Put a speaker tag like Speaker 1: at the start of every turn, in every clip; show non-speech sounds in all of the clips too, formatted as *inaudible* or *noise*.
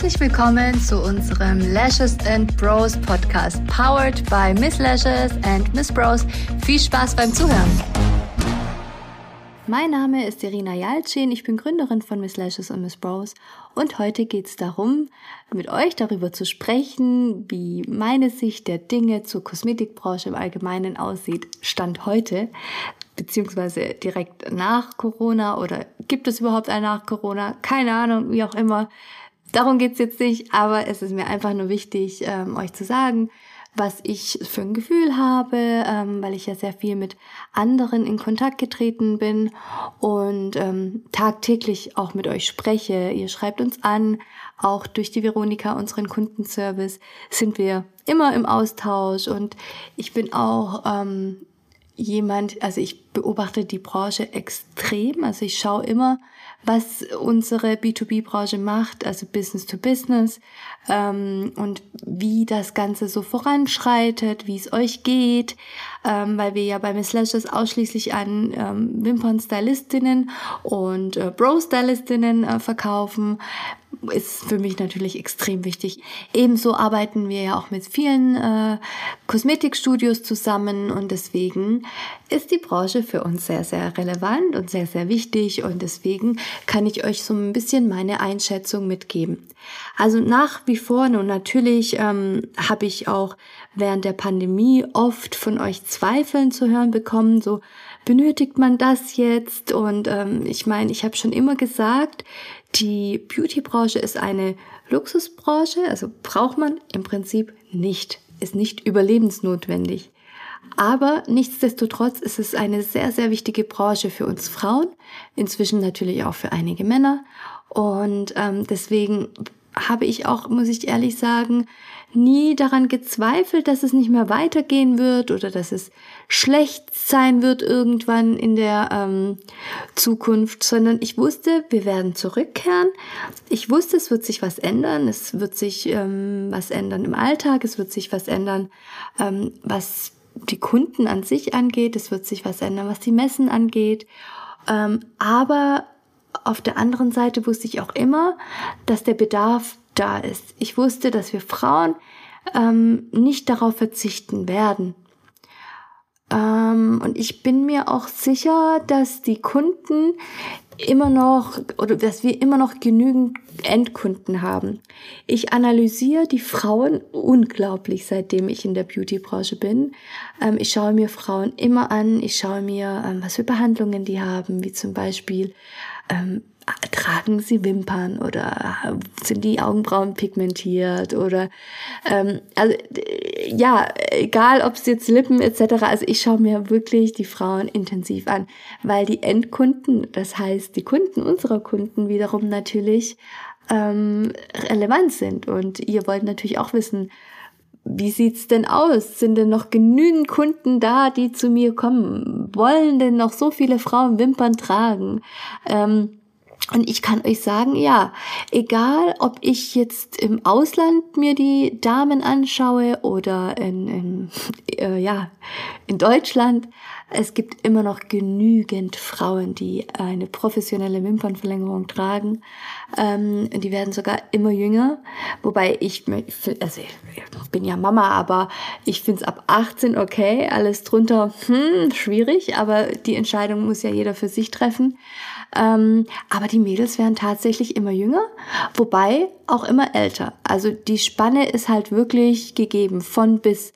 Speaker 1: Herzlich willkommen zu unserem Lashes and Bros Podcast, powered by Miss Lashes and Miss Bros. Viel Spaß beim Zuhören. Mein Name ist Irina Jalcin, ich bin Gründerin von Miss Lashes und Miss Bros und heute geht es darum, mit euch darüber zu sprechen, wie meine Sicht der Dinge zur Kosmetikbranche im Allgemeinen aussieht, Stand heute, beziehungsweise direkt nach Corona oder gibt es überhaupt ein nach Corona? Keine Ahnung, wie auch immer. Darum geht's jetzt nicht, aber es ist mir einfach nur wichtig, ähm, euch zu sagen, was ich für ein Gefühl habe, ähm, weil ich ja sehr viel mit anderen in Kontakt getreten bin und ähm, tagtäglich auch mit euch spreche. Ihr schreibt uns an, auch durch die Veronika, unseren Kundenservice, sind wir immer im Austausch und ich bin auch ähm, jemand, also ich beobachte die Branche extrem, also ich schaue immer, was unsere B2B-Branche macht, also Business to Business ähm, und wie das Ganze so voranschreitet, wie es euch geht, ähm, weil wir ja bei Miss Lashes ausschließlich an ähm, Wimpern-Stylistinnen und äh, Bro-Stylistinnen äh, verkaufen ist für mich natürlich extrem wichtig. Ebenso arbeiten wir ja auch mit vielen äh, Kosmetikstudios zusammen und deswegen ist die Branche für uns sehr, sehr relevant und sehr, sehr wichtig und deswegen kann ich euch so ein bisschen meine Einschätzung mitgeben. Also nach wie vor, und natürlich ähm, habe ich auch während der Pandemie oft von euch Zweifeln zu hören bekommen, so benötigt man das jetzt? Und ähm, ich meine, ich habe schon immer gesagt, die Beauty-Branche ist eine Luxusbranche, also braucht man im Prinzip nicht, ist nicht überlebensnotwendig. Aber nichtsdestotrotz ist es eine sehr, sehr wichtige Branche für uns Frauen, inzwischen natürlich auch für einige Männer. Und ähm, deswegen habe ich auch, muss ich ehrlich sagen, nie daran gezweifelt, dass es nicht mehr weitergehen wird oder dass es schlecht sein wird irgendwann in der ähm, Zukunft, sondern ich wusste, wir werden zurückkehren. Ich wusste, es wird sich was ändern, es wird sich ähm, was ändern im Alltag, es wird sich was ändern, ähm, was die Kunden an sich angeht, es wird sich was ändern, was die Messen angeht. Ähm, aber auf der anderen Seite wusste ich auch immer, dass der Bedarf da ist. Ich wusste, dass wir Frauen ähm, nicht darauf verzichten werden. Ähm, und ich bin mir auch sicher, dass die Kunden immer noch oder dass wir immer noch genügend Endkunden haben. Ich analysiere die Frauen unglaublich, seitdem ich in der Beauty-Branche bin. Ähm, ich schaue mir Frauen immer an. Ich schaue mir, ähm, was für Behandlungen die haben, wie zum Beispiel ähm, tragen sie Wimpern oder sind die Augenbrauen pigmentiert oder ähm, also ja egal ob es jetzt Lippen etc also ich schaue mir wirklich die Frauen intensiv an weil die Endkunden das heißt die Kunden unserer Kunden wiederum natürlich ähm, relevant sind und ihr wollt natürlich auch wissen wie sieht's denn aus? Sind denn noch genügend Kunden da, die zu mir kommen? Wollen denn noch so viele Frauen Wimpern tragen? Ähm, und ich kann euch sagen, ja, egal ob ich jetzt im Ausland mir die Damen anschaue oder in, in, *laughs* äh, ja, in Deutschland, es gibt immer noch genügend Frauen, die eine professionelle Wimpernverlängerung tragen. Ähm, die werden sogar immer jünger. Wobei ich, also ich bin ja Mama, aber ich finde es ab 18 okay. Alles drunter, hm, schwierig, aber die Entscheidung muss ja jeder für sich treffen. Ähm, aber die Mädels werden tatsächlich immer jünger, wobei auch immer älter. Also die Spanne ist halt wirklich gegeben von bis.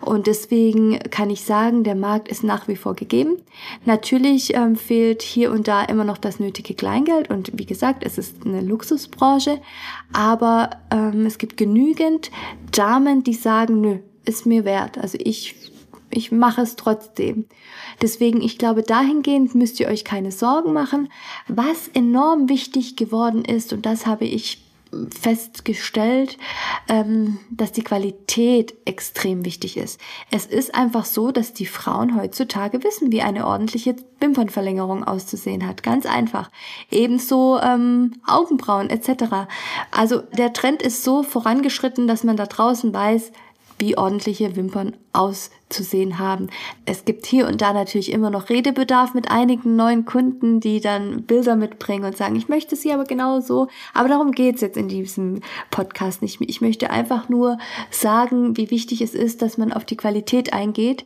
Speaker 1: Und deswegen kann ich sagen, der Markt ist nach wie vor gegeben. Natürlich ähm, fehlt hier und da immer noch das nötige Kleingeld und wie gesagt, es ist eine Luxusbranche, aber ähm, es gibt genügend Damen, die sagen, nö, ist mir wert. Also ich ich mache es trotzdem. Deswegen, ich glaube, dahingehend müsst ihr euch keine Sorgen machen. Was enorm wichtig geworden ist, und das habe ich festgestellt, ähm, dass die Qualität extrem wichtig ist. Es ist einfach so, dass die Frauen heutzutage wissen, wie eine ordentliche Wimpernverlängerung auszusehen hat. Ganz einfach. Ebenso ähm, Augenbrauen etc. Also der Trend ist so vorangeschritten, dass man da draußen weiß, wie ordentliche Wimpern aussehen zu sehen haben. Es gibt hier und da natürlich immer noch Redebedarf mit einigen neuen Kunden, die dann Bilder mitbringen und sagen, ich möchte sie aber genau so. Aber darum geht's jetzt in diesem Podcast nicht. Ich möchte einfach nur sagen, wie wichtig es ist, dass man auf die Qualität eingeht,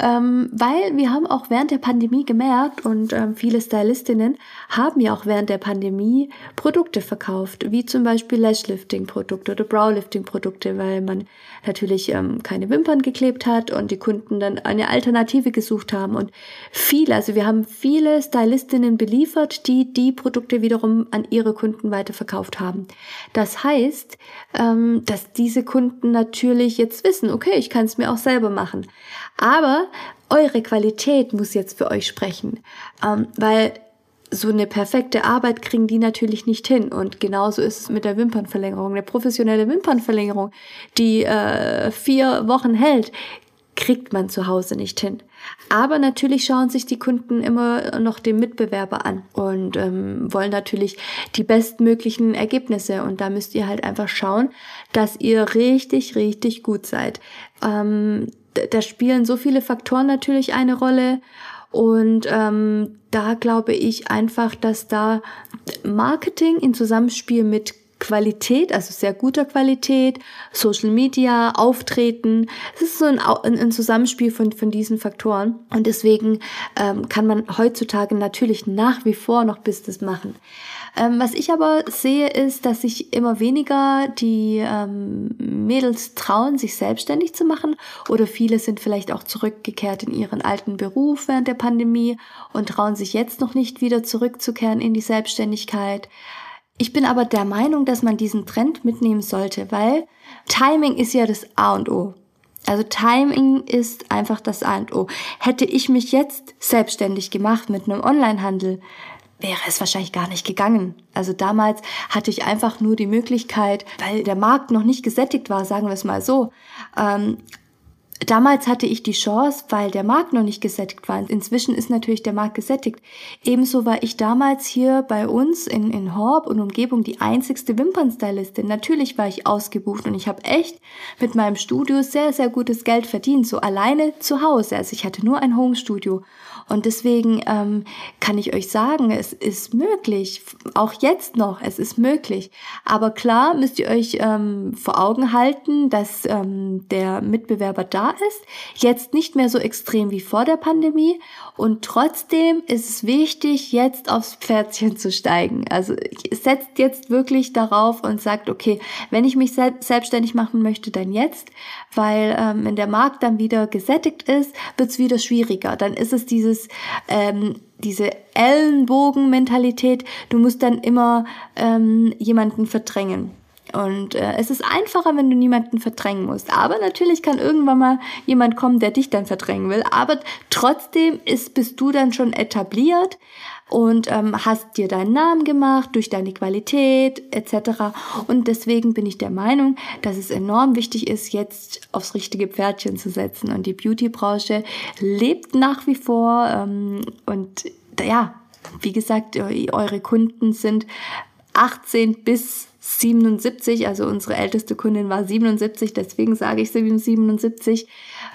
Speaker 1: ähm, weil wir haben auch während der Pandemie gemerkt und ähm, viele Stylistinnen haben ja auch während der Pandemie Produkte verkauft, wie zum Beispiel Lashlifting-Produkte oder Browlifting-Produkte, weil man natürlich ähm, keine Wimpern geklebt hat und die Kunden dann eine Alternative gesucht haben und viele, also wir haben viele Stylistinnen beliefert, die die Produkte wiederum an ihre Kunden weiterverkauft haben. Das heißt, ähm, dass diese Kunden natürlich jetzt wissen, okay, ich kann es mir auch selber machen. Aber eure Qualität muss jetzt für euch sprechen, ähm, weil so eine perfekte Arbeit kriegen die natürlich nicht hin. Und genauso ist es mit der Wimpernverlängerung. Eine professionelle Wimpernverlängerung, die äh, vier Wochen hält, kriegt man zu Hause nicht hin. Aber natürlich schauen sich die Kunden immer noch den Mitbewerber an und ähm, wollen natürlich die bestmöglichen Ergebnisse. Und da müsst ihr halt einfach schauen, dass ihr richtig, richtig gut seid. Ähm, da spielen so viele Faktoren natürlich eine Rolle. Und ähm, da glaube ich einfach, dass da Marketing in Zusammenspiel mit Qualität, also sehr guter Qualität, Social Media, Auftreten. Es ist so ein, ein, Zusammenspiel von, von diesen Faktoren. Und deswegen ähm, kann man heutzutage natürlich nach wie vor noch Business machen. Ähm, was ich aber sehe, ist, dass sich immer weniger die ähm, Mädels trauen, sich selbstständig zu machen. Oder viele sind vielleicht auch zurückgekehrt in ihren alten Beruf während der Pandemie und trauen sich jetzt noch nicht wieder zurückzukehren in die Selbstständigkeit. Ich bin aber der Meinung, dass man diesen Trend mitnehmen sollte, weil Timing ist ja das A und O. Also Timing ist einfach das A und O. Hätte ich mich jetzt selbstständig gemacht mit einem Onlinehandel, wäre es wahrscheinlich gar nicht gegangen. Also damals hatte ich einfach nur die Möglichkeit, weil der Markt noch nicht gesättigt war, sagen wir es mal so, ähm, Damals hatte ich die Chance, weil der Markt noch nicht gesättigt war. Inzwischen ist natürlich der Markt gesättigt. Ebenso war ich damals hier bei uns in, in Horb und Umgebung die einzigste Wimpernstylistin. Natürlich war ich ausgebucht und ich habe echt mit meinem Studio sehr, sehr gutes Geld verdient, so alleine zu Hause. Also ich hatte nur ein Homestudio. Und deswegen ähm, kann ich euch sagen, es ist möglich, auch jetzt noch, es ist möglich. Aber klar müsst ihr euch ähm, vor Augen halten, dass ähm, der Mitbewerber da ist, jetzt nicht mehr so extrem wie vor der Pandemie. Und trotzdem ist es wichtig, jetzt aufs Pferdchen zu steigen. Also setzt jetzt wirklich darauf und sagt, okay, wenn ich mich selbstständig machen möchte, dann jetzt, weil ähm, wenn der Markt dann wieder gesättigt ist, wird es wieder schwieriger. Dann ist es dieses ähm, diese Ellenbogen-Mentalität, du musst dann immer ähm, jemanden verdrängen. Und äh, es ist einfacher, wenn du niemanden verdrängen musst. Aber natürlich kann irgendwann mal jemand kommen, der dich dann verdrängen will. Aber trotzdem ist, bist du dann schon etabliert und ähm, hast dir deinen Namen gemacht durch deine Qualität etc. Und deswegen bin ich der Meinung, dass es enorm wichtig ist, jetzt aufs richtige Pferdchen zu setzen. Und die Beauty-Branche lebt nach wie vor ähm, und ja, wie gesagt, eure Kunden sind 18 bis 77, also unsere älteste Kundin war 77, deswegen sage ich 77.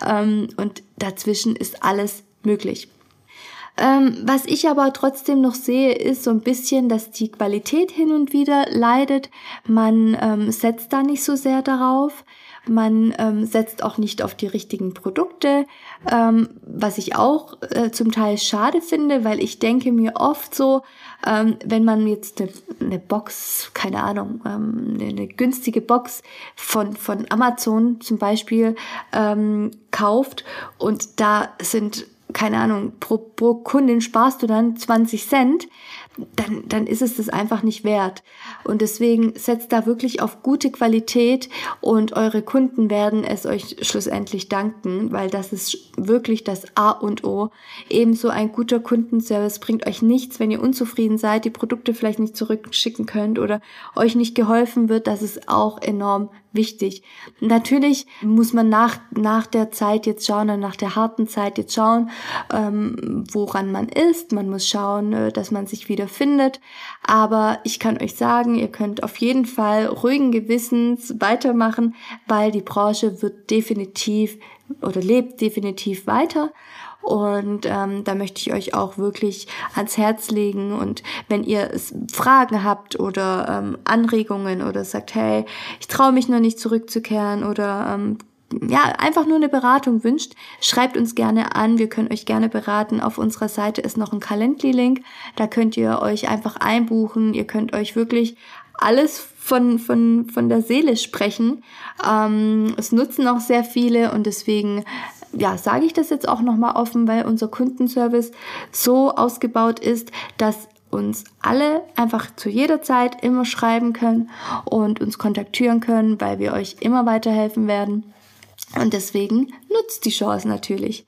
Speaker 1: Ähm, und dazwischen ist alles möglich. Ähm, was ich aber trotzdem noch sehe, ist so ein bisschen, dass die Qualität hin und wieder leidet. Man ähm, setzt da nicht so sehr darauf. Man ähm, setzt auch nicht auf die richtigen Produkte, ähm, was ich auch äh, zum Teil schade finde, weil ich denke mir oft so, ähm, wenn man jetzt eine, eine Box, keine Ahnung, ähm, eine, eine, günstige Box von, von Amazon zum Beispiel ähm, kauft und da sind keine Ahnung, pro, pro Kundin sparst du dann 20 Cent, dann, dann ist es das einfach nicht wert. Und deswegen setzt da wirklich auf gute Qualität und eure Kunden werden es euch schlussendlich danken, weil das ist wirklich das A und O. Ebenso ein guter Kundenservice bringt euch nichts, wenn ihr unzufrieden seid, die Produkte vielleicht nicht zurückschicken könnt oder euch nicht geholfen wird. Das ist auch enorm wichtig. Natürlich muss man nach, nach der Zeit jetzt schauen, nach der harten Zeit jetzt schauen, ähm, woran man ist. Man muss schauen, äh, dass man sich wieder findet. Aber ich kann euch sagen, ihr könnt auf jeden Fall ruhigen Gewissens weitermachen, weil die Branche wird definitiv oder lebt definitiv weiter. Und ähm, da möchte ich euch auch wirklich ans Herz legen. Und wenn ihr Fragen habt oder ähm, Anregungen oder sagt, hey, ich traue mich noch nicht zurückzukehren oder ähm, ja, einfach nur eine Beratung wünscht, schreibt uns gerne an. Wir können euch gerne beraten. Auf unserer Seite ist noch ein Calendly-Link. Da könnt ihr euch einfach einbuchen. Ihr könnt euch wirklich alles von, von, von der Seele sprechen. Ähm, es nutzen auch sehr viele und deswegen ja, sage ich das jetzt auch nochmal offen, weil unser Kundenservice so ausgebaut ist, dass uns alle einfach zu jeder Zeit immer schreiben können und uns kontaktieren können, weil wir euch immer weiterhelfen werden. Und deswegen nutzt die Chance natürlich.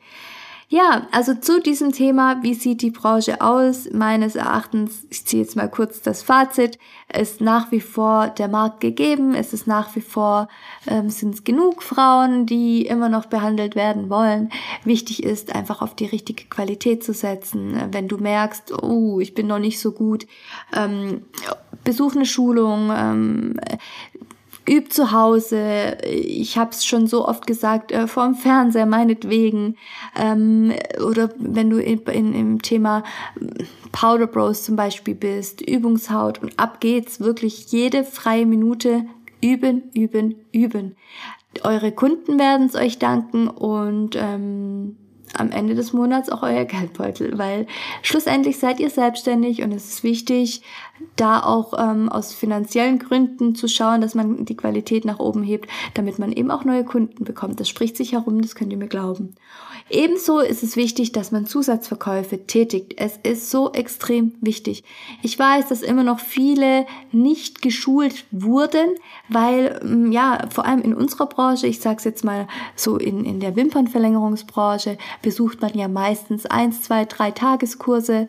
Speaker 1: Ja, also zu diesem Thema, wie sieht die Branche aus? Meines Erachtens, ich ziehe jetzt mal kurz das Fazit, ist nach wie vor der Markt gegeben, es ist nach wie vor, ähm, sind es genug Frauen, die immer noch behandelt werden wollen. Wichtig ist einfach auf die richtige Qualität zu setzen. Wenn du merkst, oh, ich bin noch nicht so gut, ähm, besuch eine Schulung, ähm, üb zu Hause. Ich habe es schon so oft gesagt, äh, vorm Fernseher meinetwegen. Ähm, oder wenn du in, in, im Thema Powder Bros zum Beispiel bist, Übungshaut und ab geht's. Wirklich jede freie Minute üben, üben, üben. Eure Kunden werden es euch danken und ähm, am Ende des Monats auch euer Geldbeutel, weil schlussendlich seid ihr selbstständig und es ist wichtig, da auch ähm, aus finanziellen Gründen zu schauen, dass man die Qualität nach oben hebt, damit man eben auch neue Kunden bekommt. Das spricht sich herum, das könnt ihr mir glauben. Ebenso ist es wichtig, dass man Zusatzverkäufe tätigt. Es ist so extrem wichtig. Ich weiß, dass immer noch viele nicht geschult wurden, weil mm, ja, vor allem in unserer Branche, ich sage es jetzt mal so in, in der Wimpernverlängerungsbranche, besucht man ja meistens eins, zwei, drei Tageskurse,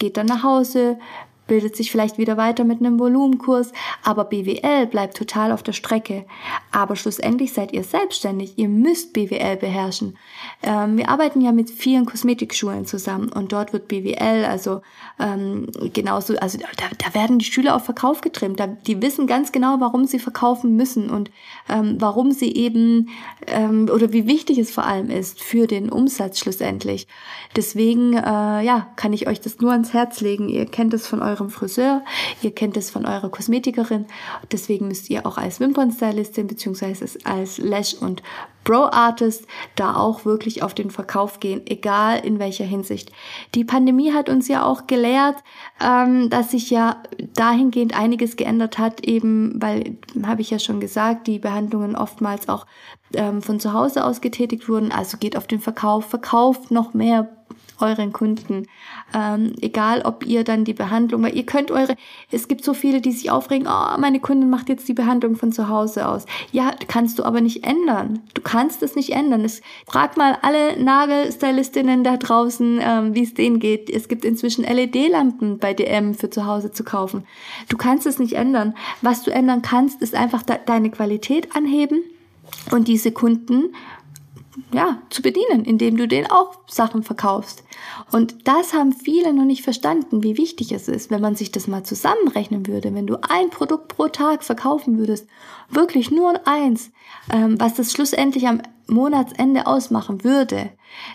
Speaker 1: geht dann nach Hause, bildet sich vielleicht wieder weiter mit einem Volumenkurs, aber BWL bleibt total auf der Strecke. Aber schlussendlich seid ihr selbstständig, ihr müsst BWL beherrschen. Ähm, wir arbeiten ja mit vielen Kosmetikschulen zusammen und dort wird BWL, also ähm, genauso, also da, da werden die Schüler auf Verkauf getrimmt. Da, die wissen ganz genau, warum sie verkaufen müssen und ähm, warum sie eben ähm, oder wie wichtig es vor allem ist für den Umsatz schlussendlich. Deswegen, äh, ja, kann ich euch das nur ans Herz legen. Ihr kennt es von eurem Friseur, ihr kennt es von eurer Kosmetikerin. Deswegen müsst ihr auch als Wimpernstylistin beziehungsweise als Lash- und Pro-Artist da auch wirklich auf den Verkauf gehen, egal in welcher Hinsicht. Die Pandemie hat uns ja auch gelehrt, ähm, dass sich ja dahingehend einiges geändert hat, eben weil, habe ich ja schon gesagt, die Behandlungen oftmals auch ähm, von zu Hause aus getätigt wurden. Also geht auf den Verkauf, verkauft noch mehr euren Kunden. Ähm, egal, ob ihr dann die Behandlung, weil ihr könnt eure, es gibt so viele, die sich aufregen, oh, meine Kundin macht jetzt die Behandlung von zu Hause aus. Ja, kannst du aber nicht ändern. Du kannst es nicht ändern. Es, frag mal alle Nagelstylistinnen da draußen, ähm, wie es denen geht. Es gibt inzwischen LED-Lampen bei DM für zu Hause zu kaufen. Du kannst es nicht ändern. Was du ändern kannst, ist einfach de deine Qualität anheben und diese Kunden ja, zu bedienen, indem du denen auch Sachen verkaufst. Und das haben viele noch nicht verstanden, wie wichtig es ist, wenn man sich das mal zusammenrechnen würde, wenn du ein Produkt pro Tag verkaufen würdest, wirklich nur eins, ähm, was das schlussendlich am Monatsende ausmachen würde.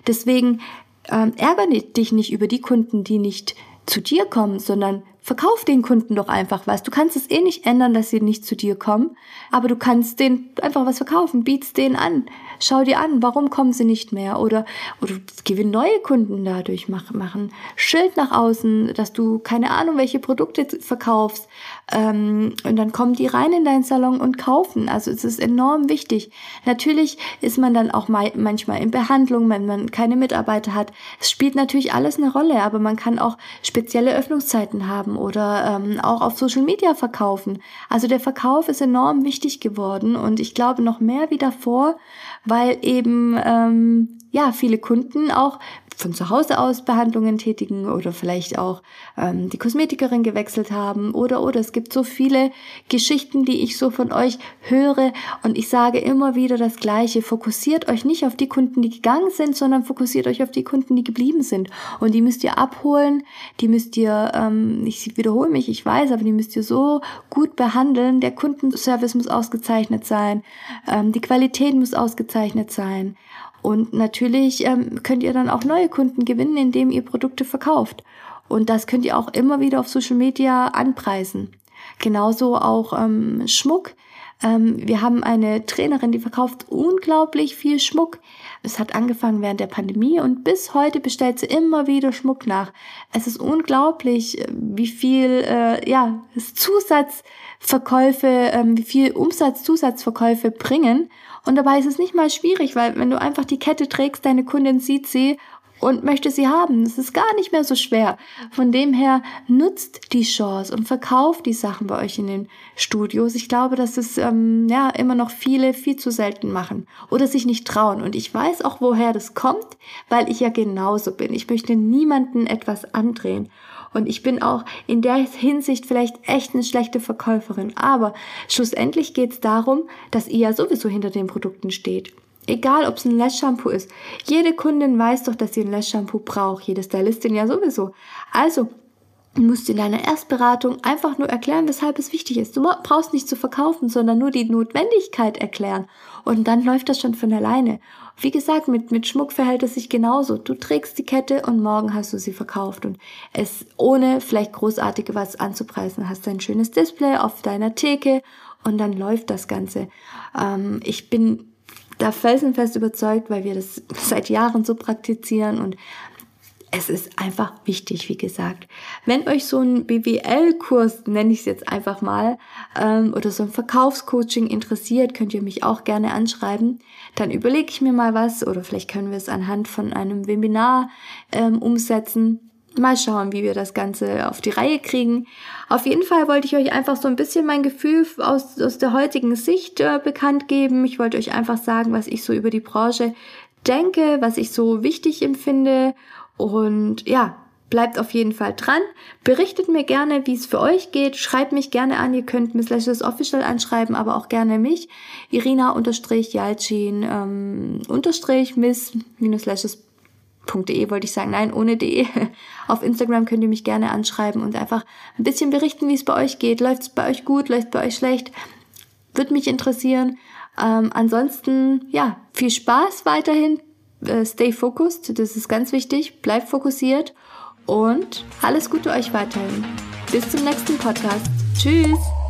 Speaker 1: Deswegen ähm, ärgere dich nicht über die Kunden, die nicht zu dir kommen, sondern verkauf den Kunden doch einfach was. Du kannst es eh nicht ändern, dass sie nicht zu dir kommen, aber du kannst denen einfach was verkaufen, biet's denen an. Schau dir an, warum kommen sie nicht mehr oder oder gewinn neue Kunden dadurch machen. Schild nach außen, dass du keine Ahnung, welche Produkte verkaufst. Ähm, und dann kommen die rein in deinen Salon und kaufen. Also es ist enorm wichtig. Natürlich ist man dann auch manchmal in Behandlung, wenn man keine Mitarbeiter hat. Es spielt natürlich alles eine Rolle, aber man kann auch spezielle Öffnungszeiten haben oder ähm, auch auf Social Media verkaufen. Also der Verkauf ist enorm wichtig geworden und ich glaube noch mehr wie davor, weil eben ähm, ja viele Kunden auch von zu Hause aus Behandlungen tätigen oder vielleicht auch ähm, die Kosmetikerin gewechselt haben oder oder. Es gibt so viele Geschichten, die ich so von euch höre. Und ich sage immer wieder das Gleiche: Fokussiert euch nicht auf die Kunden, die gegangen sind, sondern fokussiert euch auf die Kunden, die geblieben sind. Und die müsst ihr abholen, die müsst ihr, ähm, ich wiederhole mich, ich weiß, aber die müsst ihr so gut behandeln. Der Kundenservice muss ausgezeichnet sein, ähm, die Qualität muss ausgezeichnet sein Und natürlich ähm, könnt ihr dann auch neue Kunden gewinnen, indem ihr Produkte verkauft. Und das könnt ihr auch immer wieder auf Social Media anpreisen. Genauso auch ähm, Schmuck. Ähm, wir haben eine Trainerin, die verkauft unglaublich viel Schmuck. Es hat angefangen während der Pandemie und bis heute bestellt sie immer wieder Schmuck nach. Es ist unglaublich, äh, wie viel äh, ja Zusatzverkäufe, ähm, wie viel Umsatz Zusatzverkäufe bringen. Und dabei ist es nicht mal schwierig, weil wenn du einfach die Kette trägst, deine Kundin sieht sie und möchte sie haben. Das ist gar nicht mehr so schwer. Von dem her nutzt die Chance und verkauft die Sachen bei euch in den Studios. Ich glaube, dass es ähm, ja immer noch viele viel zu selten machen oder sich nicht trauen. Und ich weiß auch, woher das kommt, weil ich ja genauso bin. Ich möchte niemanden etwas andrehen. Und ich bin auch in der Hinsicht vielleicht echt eine schlechte Verkäuferin. Aber schlussendlich geht es darum, dass ihr ja sowieso hinter den Produkten steht. Egal, ob es ein Lash-Shampoo ist. Jede Kundin weiß doch, dass sie ein Lash-Shampoo braucht. Jede Stylistin ja sowieso. Also, Du musst in deiner Erstberatung einfach nur erklären, weshalb es wichtig ist. Du brauchst nicht zu verkaufen, sondern nur die Notwendigkeit erklären. Und dann läuft das schon von alleine. Wie gesagt, mit, mit Schmuck verhält es sich genauso. Du trägst die Kette und morgen hast du sie verkauft. Und es ohne vielleicht großartig was anzupreisen, hast du ein schönes Display auf deiner Theke und dann läuft das Ganze. Ähm, ich bin da felsenfest überzeugt, weil wir das *laughs* seit Jahren so praktizieren und es ist einfach wichtig, wie gesagt. Wenn euch so ein BWL-Kurs, nenne ich es jetzt einfach mal, ähm, oder so ein Verkaufscoaching interessiert, könnt ihr mich auch gerne anschreiben. Dann überlege ich mir mal was oder vielleicht können wir es anhand von einem Webinar ähm, umsetzen. Mal schauen, wie wir das Ganze auf die Reihe kriegen. Auf jeden Fall wollte ich euch einfach so ein bisschen mein Gefühl aus, aus der heutigen Sicht äh, bekannt geben. Ich wollte euch einfach sagen, was ich so über die Branche denke, was ich so wichtig empfinde. Und ja, bleibt auf jeden Fall dran. Berichtet mir gerne, wie es für euch geht. Schreibt mich gerne an. Ihr könnt Miss Lashes Official anschreiben, aber auch gerne mich. Irina unterstrich Jalcin ähm, unterstrich Miss minus Lashes .de wollte ich sagen, nein, ohne de. *laughs* Auf Instagram könnt ihr mich gerne anschreiben und einfach ein bisschen berichten, wie es bei euch geht. Läuft es bei euch gut, läuft es bei euch schlecht? Würde mich interessieren. Ähm, ansonsten, ja, viel Spaß weiterhin. Äh, stay focused, das ist ganz wichtig. Bleibt fokussiert und alles Gute euch weiterhin. Bis zum nächsten Podcast. Tschüss!